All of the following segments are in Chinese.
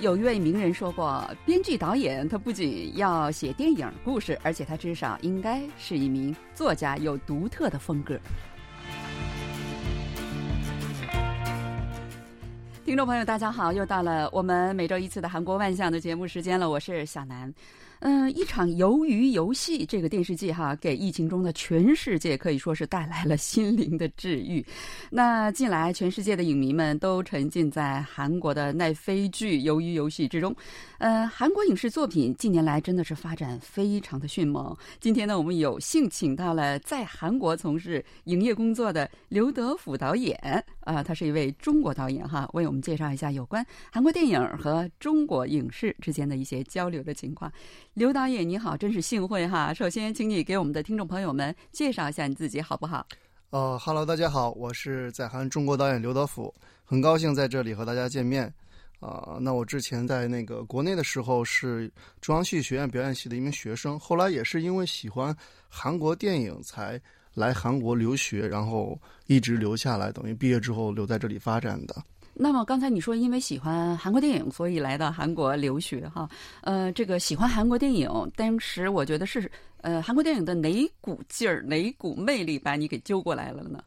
有一位名人说过，编剧导演他不仅要写电影故事，而且他至少应该是一名作家，有独特的风格。听众朋友，大家好，又到了我们每周一次的韩国万象的节目时间了，我是小南。嗯，一场鱿鱼游戏这个电视剧哈，给疫情中的全世界可以说是带来了心灵的治愈。那近来，全世界的影迷们都沉浸在韩国的奈飞剧《鱿鱼游戏》之中。呃，韩国影视作品近年来真的是发展非常的迅猛。今天呢，我们有幸请到了在韩国从事影业工作的刘德甫导演啊，他是一位中国导演哈，为我们介绍一下有关韩国电影和中国影视之间的一些交流的情况。刘导演你好，真是幸会哈！首先，请你给我们的听众朋友们介绍一下你自己好不好？呃哈喽，大家好，我是在韩中国导演刘德甫，很高兴在这里和大家见面。啊，那我之前在那个国内的时候是中央戏剧学院表演系的一名学生，后来也是因为喜欢韩国电影才来韩国留学，然后一直留下来，等于毕业之后留在这里发展的。那么刚才你说因为喜欢韩国电影，所以来到韩国留学哈。呃，这个喜欢韩国电影，当时我觉得是呃韩国电影的哪股劲儿、哪股魅力把你给揪过来了呢？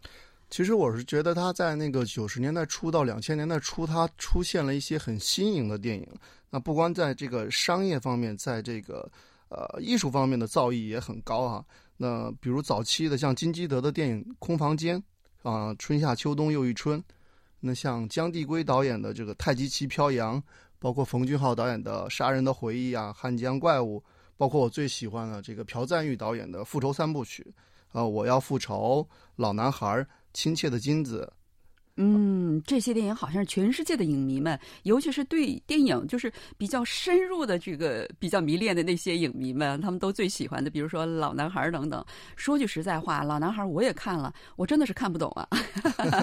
其实我是觉得他在那个九十年代初到两千年代初，他出现了一些很新颖的电影。那不光在这个商业方面，在这个呃艺术方面的造诣也很高啊。那比如早期的像金基德的电影《空房间》啊，《春夏秋冬又一春》。那像姜帝圭导演的这个《太极旗飘扬》，包括冯俊浩导演的《杀人的回忆》啊，《汉江怪物》，包括我最喜欢的这个朴赞玉导演的《复仇三部曲》，啊，我要复仇，《老男孩》，《亲切的金子》。嗯，这些电影好像是全世界的影迷们，尤其是对电影就是比较深入的这个比较迷恋的那些影迷们，他们都最喜欢的，比如说《老男孩》等等。说句实在话，《老男孩》我也看了，我真的是看不懂啊。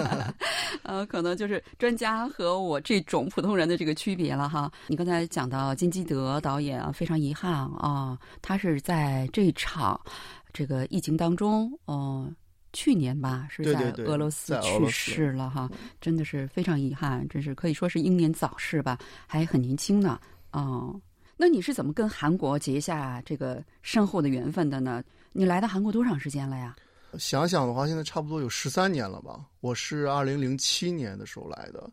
呃，可能就是专家和我这种普通人的这个区别了哈。你刚才讲到金基德导演啊，非常遗憾啊，他是在这场这个疫情当中，嗯。去年吧，是在俄罗斯去世了哈，真的是非常遗憾，真是可以说是英年早逝吧，还很年轻呢。哦，那你是怎么跟韩国结下这个深厚的缘分的呢？你来到韩国多长时间了呀？想想的话，现在差不多有十三年了吧。我是二零零七年的时候来的，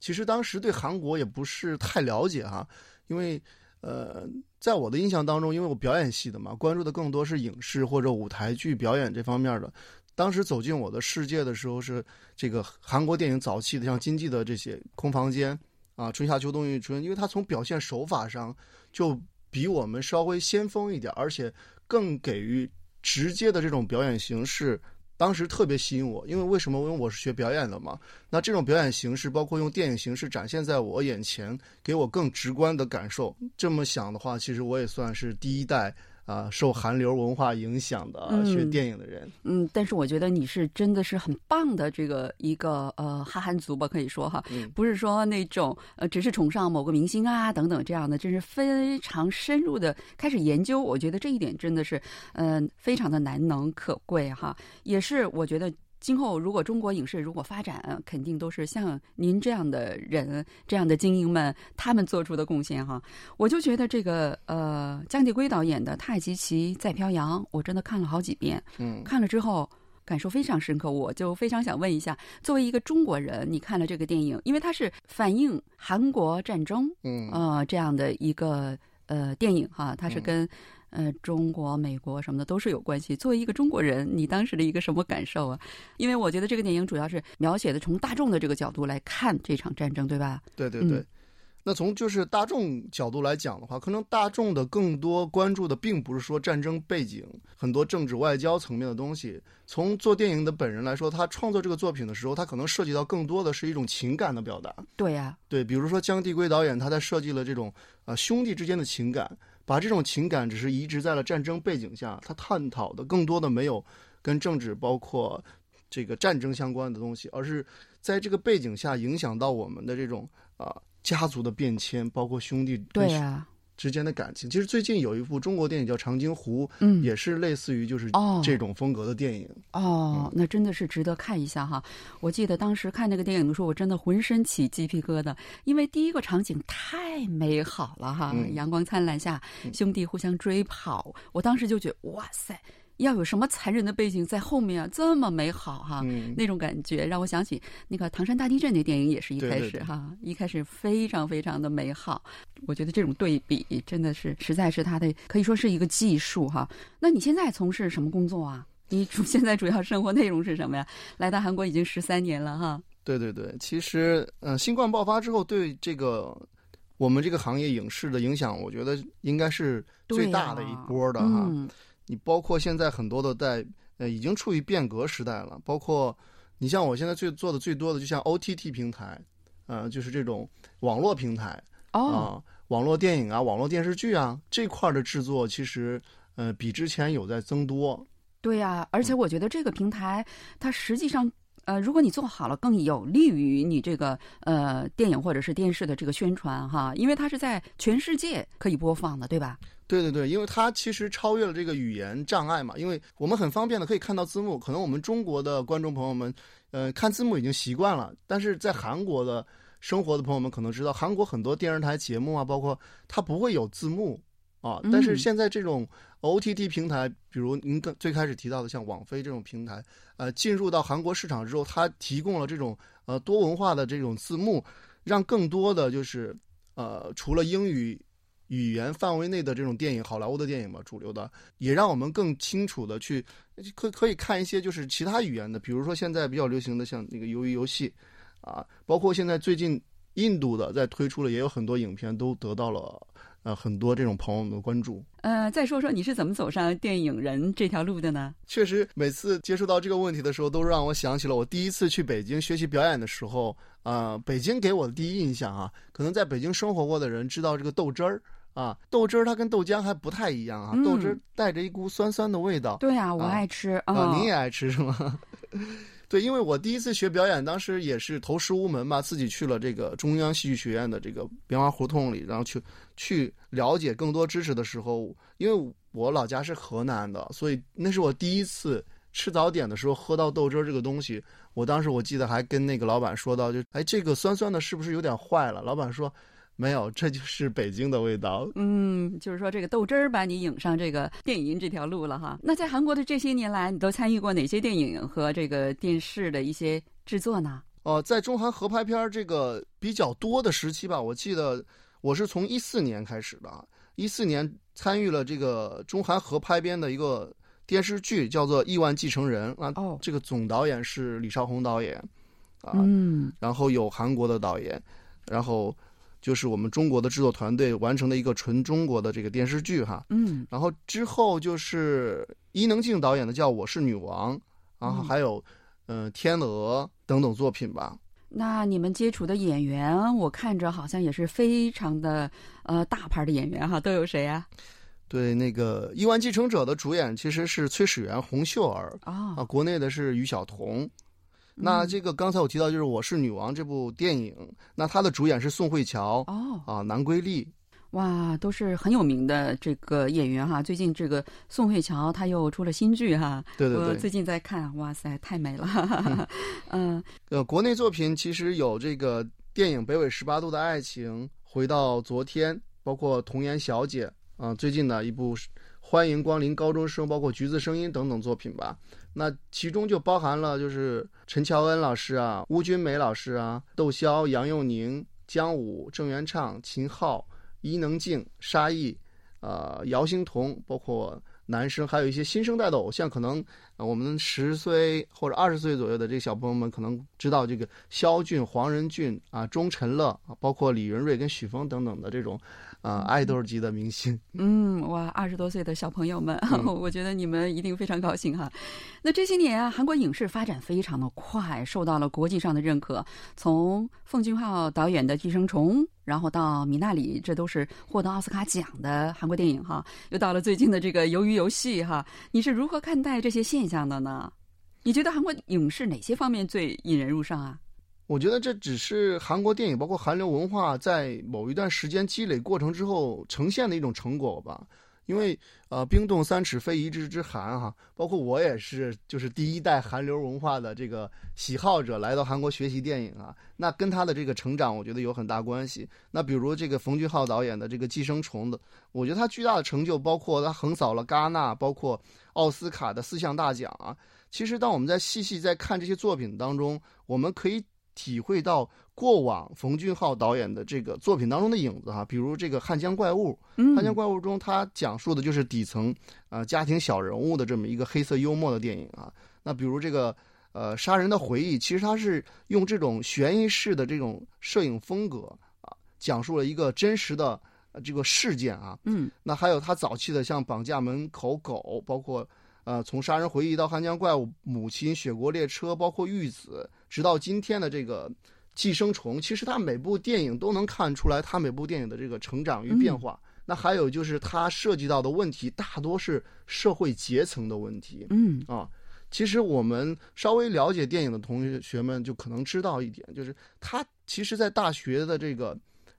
其实当时对韩国也不是太了解哈，因为呃，在我的印象当中，因为我表演系的嘛，关注的更多是影视或者舞台剧表演这方面的。当时走进我的世界的时候，是这个韩国电影早期的，像金基的这些《空房间》啊，《春夏秋冬一春》，因为它从表现手法上就比我们稍微先锋一点，而且更给予直接的这种表演形式，当时特别吸引我。因为为什么？因为我是学表演的嘛。那这种表演形式，包括用电影形式展现在我眼前，给我更直观的感受。这么想的话，其实我也算是第一代。啊，受韩流文化影响的学电影的人，嗯，但是我觉得你是真的是很棒的这个一个呃哈韩族吧，可以说哈，不是说那种呃只是崇尚某个明星啊等等这样的，真是非常深入的开始研究，我觉得这一点真的是嗯非常的难能可贵哈，也是我觉得。今后如果中国影视如果发展，肯定都是像您这样的人、这样的精英们他们做出的贡献哈。我就觉得这个呃，姜继圭导演的《太极旗在飘扬》，我真的看了好几遍，嗯，看了之后感受非常深刻。我就非常想问一下，作为一个中国人，你看了这个电影，因为它是反映韩国战争，嗯啊这样的一个呃电影哈，它是跟。呃，中国、美国什么的都是有关系。作为一个中国人，你当时的一个什么感受啊？因为我觉得这个电影主要是描写的从大众的这个角度来看这场战争，对吧？对对对。那从就是大众角度来讲的话，可能大众的更多关注的并不是说战争背景很多政治外交层面的东西。从做电影的本人来说，他创作这个作品的时候，他可能涉及到更多的是一种情感的表达。对呀，对，比如说姜帝圭导演，他在设计了这种啊兄弟之间的情感。把这种情感只是移植在了战争背景下，他探讨的更多的没有跟政治包括这个战争相关的东西，而是在这个背景下影响到我们的这种啊家族的变迁，包括兄弟对呀之间的感情。其实最近有一部中国电影叫《长津湖》，嗯，也是类似于就是哦这种风格的电影。哦，那真的是值得看一下哈！我记得当时看那个电影的时候，我真的浑身起鸡皮疙瘩，因为第一个场景太美好了哈，嗯阳光灿烂下，兄弟互相追跑，我当时就觉得哇塞，要有什么残忍的背景在后面啊，这么美好哈！嗯，那种感觉让我想起那个唐山大地震那电影，也是一开始哈，一开始非常非常的美好。我觉得这种对比真的是实在是他的可以说是一个技术哈。那你现在从事什么工作啊？你主 现在主要生活内容是什么呀？来到韩国已经十三年了哈。对对对，其实呃，新冠爆发之后，对这个我们这个行业影视的影响，我觉得应该是最大的一波的哈。嗯你包括现在很多的在呃已经处于变革时代了，包括你像我现在最做的最多的，就像 OTT 平台，呃，就是这种网络平台啊、哦，网络电影啊、网络电视剧啊这块儿的制作，其实呃比之前有在增多。对呀、而且我觉得这个平台它实际上。呃，如果你做好了，更有利于你这个呃电影或者是电视的这个宣传哈，因为它是在全世界可以播放的，对吧？对对对，因为它其实超越了这个语言障碍嘛，因为我们很方便的可以看到字幕，可能我们中国的观众朋友们，呃，看字幕已经习惯了，但是在韩国的生活的朋友们可能知道，韩国很多电视台节目啊，包括它不会有字幕啊，但是嗯现在这种 OTT 平台，比如您刚最开始提到的像网飞这种平台，呃，进入到韩国市场之后，它提供了这种呃多文化的这种字幕，让更多的就是呃除了英语语言范围内的这种电影，好莱坞的电影嘛，主流的，也让我们更清楚的去可可以看一些就是其他语言的，比如说现在比较流行的像那个鱿鱼游戏，啊，包括现在最近印度的在推出了，也有很多影片都得到了呃很多这种朋友们的关注。呃，再说说你是怎么走上电影人这条路的呢？确实，每次接触到这个问题的时候，都让我想起了我第一次去北京学习表演的时候。啊，北京给我的第一印象啊，可能在北京生活过的人知道这个豆汁儿啊，豆汁儿它跟豆浆还不太一样啊，嗯豆汁儿带着一股酸酸的味道。对啊，我啊爱吃啊，啊您也爱吃是吗？对，因为我第一次学表演，当时也是投师无门吧，自己去了这个中央戏剧学院的这个编花胡同里，然后去去了解更多知识的时候，因为我老家是河南的，所以那是我第一次吃早点的时候喝到豆汁儿这个东西。我当时我记得还跟那个老板说到，就哎这个酸酸的，是不是有点坏了？老板说没有，这就是北京的味道。嗯，就是说这个豆汁儿把你引上这个电影这条路了哈。那在韩国的这些年来，你都参与过哪些电影和这个电视的一些制作呢？哦，在中韩合拍片儿这个比较多的时期吧，我记得我是从一四年开始的，一四年参与了这个中韩合拍编的一个电视剧，叫做《亿万继承人》啊。哦，这个总导演是李少红导演，啊，嗯然后有韩国的导演，然后就是我们中国的制作团队完成的一个纯中国的这个电视剧哈。嗯然后之后就是伊能静导演的叫《我是女王》，然后嗯还有嗯、呃天鹅等等作品吧。那你们接触的演员，我看着好像也是非常的呃大牌的演员哈，都有谁啊？对，那个《亿万继承者》的主演其实是崔始源、洪秀儿啊，哦，国内的是于晓彤。那嗯这个刚才我提到就是《我是女王》这部电影，那它的主演是宋慧乔哦，啊、南圭丽。哇，都是很有名的这个演员哈。最近这个宋慧乔她又出了新剧哈，对对对，我最近在看，哇塞，太美了。嗯呃，国内作品其实有这个电影《北纬十八度的爱情》，回到昨天，包括《童颜小姐》啊、最近的一部《欢迎光临高中生》，包括《橘子声音》等等作品吧。那其中就包含了就是陈乔恩老师啊、邬君梅老师啊、窦骁、杨佑宁、姜武、郑元畅、秦昊、伊能静、沙溢，呃，姚星彤，包括男生，还有一些新生代的偶像，可能我们十岁或者二十岁左右的这个小朋友们可能知道这个肖俊、黄仁俊啊、钟辰乐啊，包括李云瑞跟许峰等等的这种啊、爱豆级的明星。嗯，哇，二十多岁的小朋友们，嗯 我觉得你们一定非常高兴哈。那这些年啊，韩国影视发展非常的快，受到了国际上的认可。从奉俊昊导演的《寄生虫》，然后到米娜里，这都是获得奥斯卡奖的韩国电影哈。又到了最近的这个《鱿鱼游戏》哈，你是如何看待这些现象的呢？你觉得韩国影视哪些方面最引人入胜啊？我觉得这只是韩国电影，包括韩流文化在某一段时间积累过程之后呈现的一种成果吧。因为呃，冰冻三尺非一日之寒哈，包括我也是，就是第一代韩流文化的这个喜好者，来到韩国学习电影啊，那跟他的这个成长，我觉得有很大关系。那比如这个冯俊浩导演的这个《寄生虫》的，我觉得他巨大的成就，包括他横扫了戛纳，包括奥斯卡的四项大奖啊。其实，当我们在细细在看这些作品当中，我们可以。体会到过往冯俊浩导演的这个作品当中的影子哈，比如这个《汉江怪物》，《汉江怪物》中他讲述的就是底层呃家庭小人物的这么一个黑色幽默的电影啊。那比如这个呃《杀人的回忆》，其实他是用这种悬疑式的这种摄影风格啊，讲述了一个真实的这个事件啊。嗯。那还有他早期的像《绑架门口狗》，包括。呃，从杀人回忆到汉江怪物、母亲、雪国列车，包括玉子，直到今天的这个寄生虫，其实他每部电影都能看出来他每部电影的这个成长与变化。那还有就是他涉及到的问题大多是社会阶层的问题。嗯啊，其实我们稍微了解电影的同学们就可能知道一点，就是他其实在大学的这个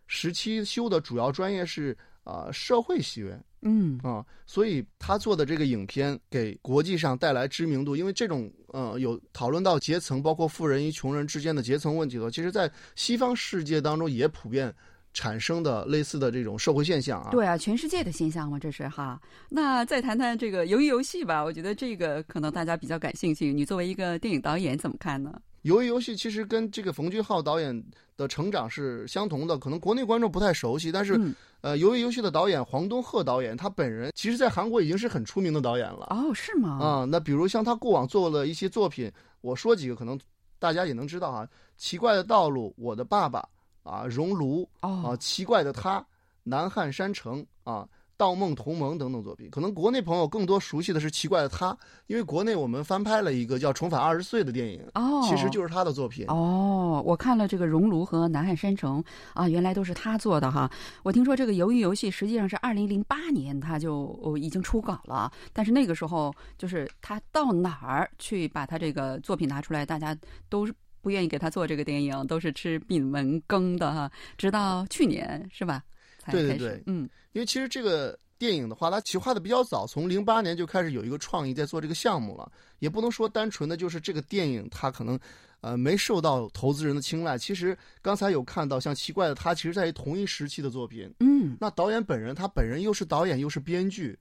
时期修的主要专业是啊社会学院。嗯啊，所以他做的这个影片给国际上带来知名度，因为这种呃有讨论到阶层，包括富人与穷人之间的阶层问题的，其实在西方世界当中也普遍产生的类似的这种社会现象啊。对啊，全世界的现象嘛，这是哈。那再谈谈这个鱿鱼游戏吧，我觉得这个可能大家比较感兴趣。你作为一个电影导演，怎么看呢？鱿鱼游戏其实跟这个冯俊浩导演的成长是相同的，可能国内观众不太熟悉，但是。呃，鱿鱼游戏的导演黄东赫导演，他本人其实在韩国已经是很出名的导演了。哦，是吗？啊，那比如像他过往做了一些作品，我说几个，可能大家也能知道啊，《奇怪的道路》、《我的爸爸》啊，《熔炉》啊，《奇怪的他》、《南汉山城》啊。《盗梦同盟》等等作品，可能国内朋友更多熟悉的是《奇怪的他》，因为国内我们翻拍了一个叫《重返二十岁》的电影，哦，其实就是他的作品。哦，我看了这个《熔炉》和《南汉山城》，啊，原来都是他做的哈。我听说这个《鱿鱼游戏》实际上是二零零八年他就已经出稿了，但是那个时候就是他到哪儿去把他这个作品拿出来，大家都是不愿意给他做这个电影，都是吃闭门羹的哈。直到去年是吧？对对对，嗯，因为其实这个电影的话，它企划的比较早，从零八年就开始有一个创意在做这个项目了，也不能说单纯的就是这个电影它可能，呃，没受到投资人的青睐。其实刚才有看到像奇怪的他，其实在同一时期的作品，嗯，那导演本人他本人又是导演又是编剧，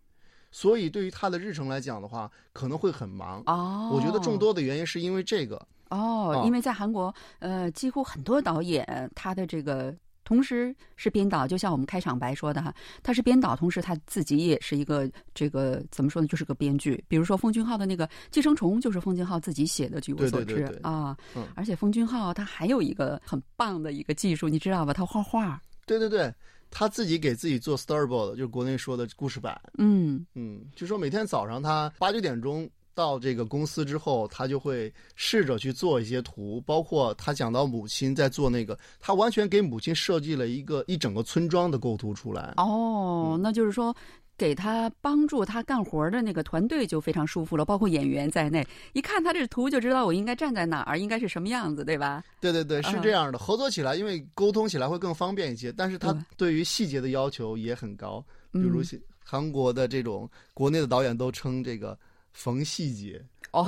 所以对于他的日程来讲的话，可能会很忙。哦，我觉得众多的原因是因为这个。哦，因为在韩国，呃，几乎很多导演他的这个。同时是编导，就像我们开场白说的哈，他是编导，同时他自己也是一个这个怎么说呢，就是个编剧。比如说奉俊昊的那个《寄生虫》，就是奉俊昊自己写的，据我所知啊。而且奉俊昊他还有一个很棒的一个技术，你知道吧？他画画。对对对，他自己给自己做 storyboard，就是国内说的故事板。嗯嗯，就说每天早上他八九点钟。到这个公司之后，他就会试着去做一些图，包括他讲到母亲在做那个，他完全给母亲设计了一个一整个村庄的构图出来。哦，那就是说，给他帮助他干活的那个团队就非常舒服了，包括演员在内，一看他这图就知道我应该站在哪儿，应该是什么样子，对吧？对对对，是这样的。合作起来，因为沟通起来会更方便一些，但是他对于细节的要求也很高，比如韩国的这种国内的导演都称这个。缝细节哦，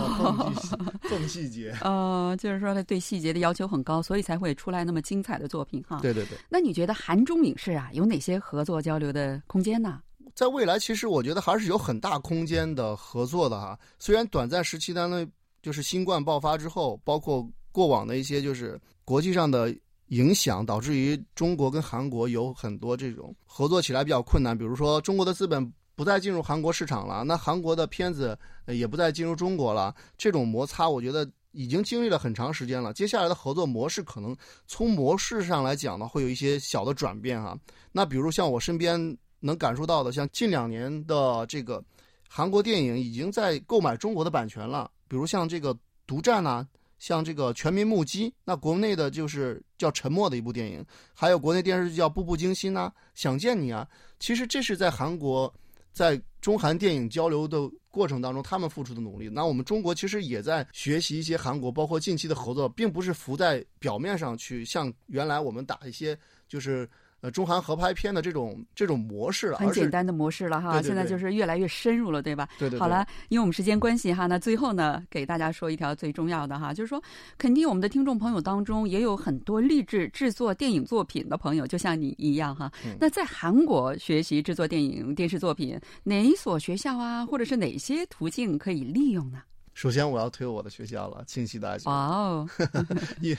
缝细节，呃，就是说他对细节的要求很高，所以才会出来那么精彩的作品哈。对对对。那你觉得韩中影视啊有哪些合作交流的空间呢？在未来，其实我觉得还是有很大空间的合作的哈。虽然短暂时期当中，就是新冠爆发之后，包括过往的一些就是国际上的影响，导致于中国跟韩国有很多这种合作起来比较困难。比如说，中国的资本。不再进入韩国市场了，那韩国的片子也不再进入中国了。这种摩擦，我觉得已经经历了很长时间了。接下来的合作模式，可能从模式上来讲呢，会有一些小的转变哈。那比如像我身边能感受到的，像近两年的这个韩国电影已经在购买中国的版权了，比如像这个《独占》呐，像这个《全民目击》，那国内的就是叫《沉默》的一部电影，还有国内电视剧叫《步步惊心》呐，《想见你》啊。其实这是在韩国。在中韩电影交流的过程当中，他们付出的努力。那我们中国其实也在学习一些韩国，包括近期的合作，并不是浮在表面上去，像原来我们打一些就是。呃，中韩合拍片的这种这种模式了，很简单的模式了哈。现在就是越来越深入了，对吧？对对。好了，因为我们时间关系哈，那最后呢，给大家说一条最重要的哈，就是说，肯定我们的听众朋友当中也有很多励志制作电影作品的朋友，就像你一样哈。那在韩国学习制作电影电视作品，哪一所学校啊，或者是哪些途径可以利用呢？首先，我要推我的学校了，庆熙大学。哇哦，你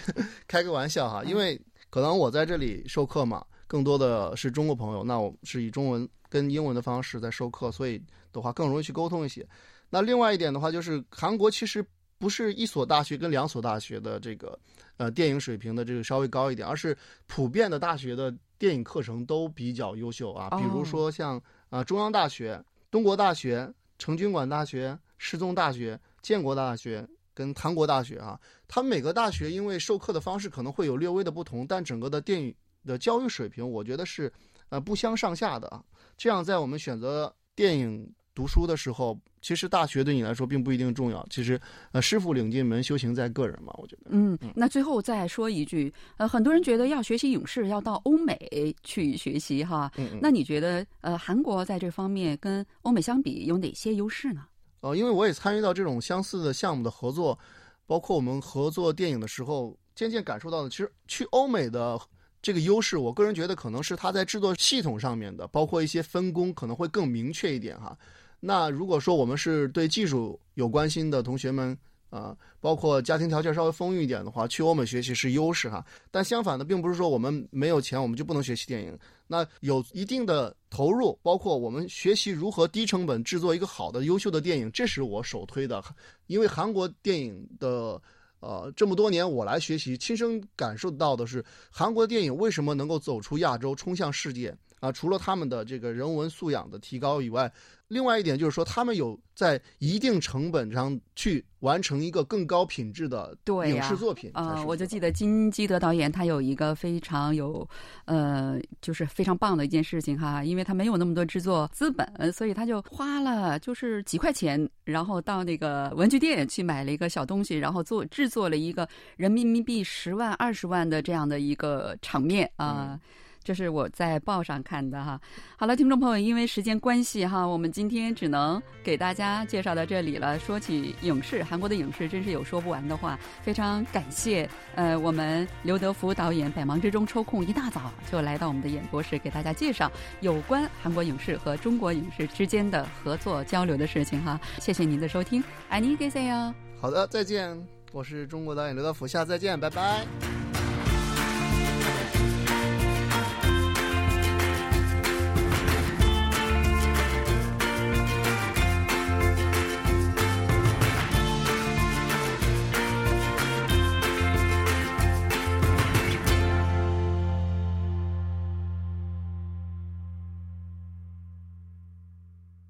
开个玩笑哈，因为可能我在这里授课嘛。更多的是中国朋友，那我是以中文跟英文的方式在授课，所以的话更容易去沟通一些。那另外一点的话，就是韩国其实不是一所大学跟两所大学的这个呃电影水平的这个稍微高一点，而是普遍的大学的电影课程都比较优秀啊。比如说像啊中央大学、东国大学、成均馆大学、世宗大学、建国大学跟韩国大学啊，他们每个大学因为授课的方式可能会有略微的不同，但整个的电影。的教育水平，我觉得是，呃，不相上下的。这样，在我们选择电影读书的时候，其实大学对你来说并不一定重要。其实，呃，师傅领进门，修行在个人嘛。我觉得。嗯，那最后再说一句，呃，很多人觉得要学习影视要到欧美去学习哈。嗯。那你觉得，呃，韩国在这方面跟欧美相比有哪些优势呢？呃，因为我也参与到这种相似的项目的合作，包括我们合作电影的时候，渐渐感受到的，其实去欧美的。这个优势，我个人觉得可能是它在制作系统上面的，包括一些分工可能会更明确一点哈。那如果说我们是对技术有关心的同学们啊，包括家庭条件稍微丰裕一点的话，去欧美学习是优势哈。但相反的，并不是说我们没有钱，我们就不能学习电影。那有一定的投入，包括我们学习如何低成本制作一个好的、优秀的电影，这是我首推的。因为韩国电影的。呃，这么多年我来学习，亲身感受到的是，韩国的电影为什么能够走出亚洲，冲向世界啊？除了他们的这个人文素养的提高以外。另外一点就是说，他们有在一定成本上去完成一个更高品质的影视作品啊。我就记得金基德导演他有一个非常有呃，就是非常棒的一件事情哈，因为他没有那么多制作资本，所以他就花了就是几块钱，然后到那个文具店去买了一个小东西，然后做制作了一个人民币十万、二十万的这样的一个场面啊。这是我在报上看的哈。好了，听众朋友，因为时间关系哈，我们今天只能给大家介绍到这里了。说起影视，韩国的影视真是有说不完的话。非常感谢呃，我们刘德福导演百忙之中抽空一大早就来到我们的演播室，给大家介绍有关韩国影视和中国影视之间的合作交流的事情哈。谢谢您的收听，爱你给谁哟。好的，再见，我是中国导演刘德福，下次再见，拜拜。